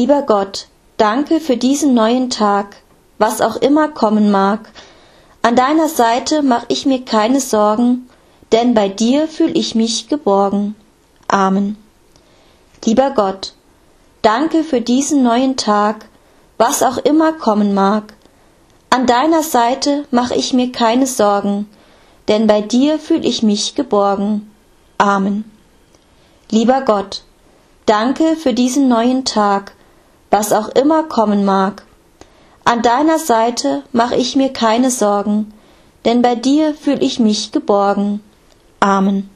Lieber Gott, danke für diesen neuen Tag, was auch immer kommen mag. An deiner Seite mach ich mir keine Sorgen, denn bei dir fühl ich mich geborgen. Amen. Lieber Gott, danke für diesen neuen Tag, was auch immer kommen mag. An deiner Seite mach ich mir keine Sorgen, denn bei dir fühl ich mich geborgen. Amen. Lieber Gott, danke für diesen neuen Tag, was auch immer kommen mag. An deiner Seite mach ich mir keine Sorgen, denn bei dir fühl ich mich geborgen. Amen.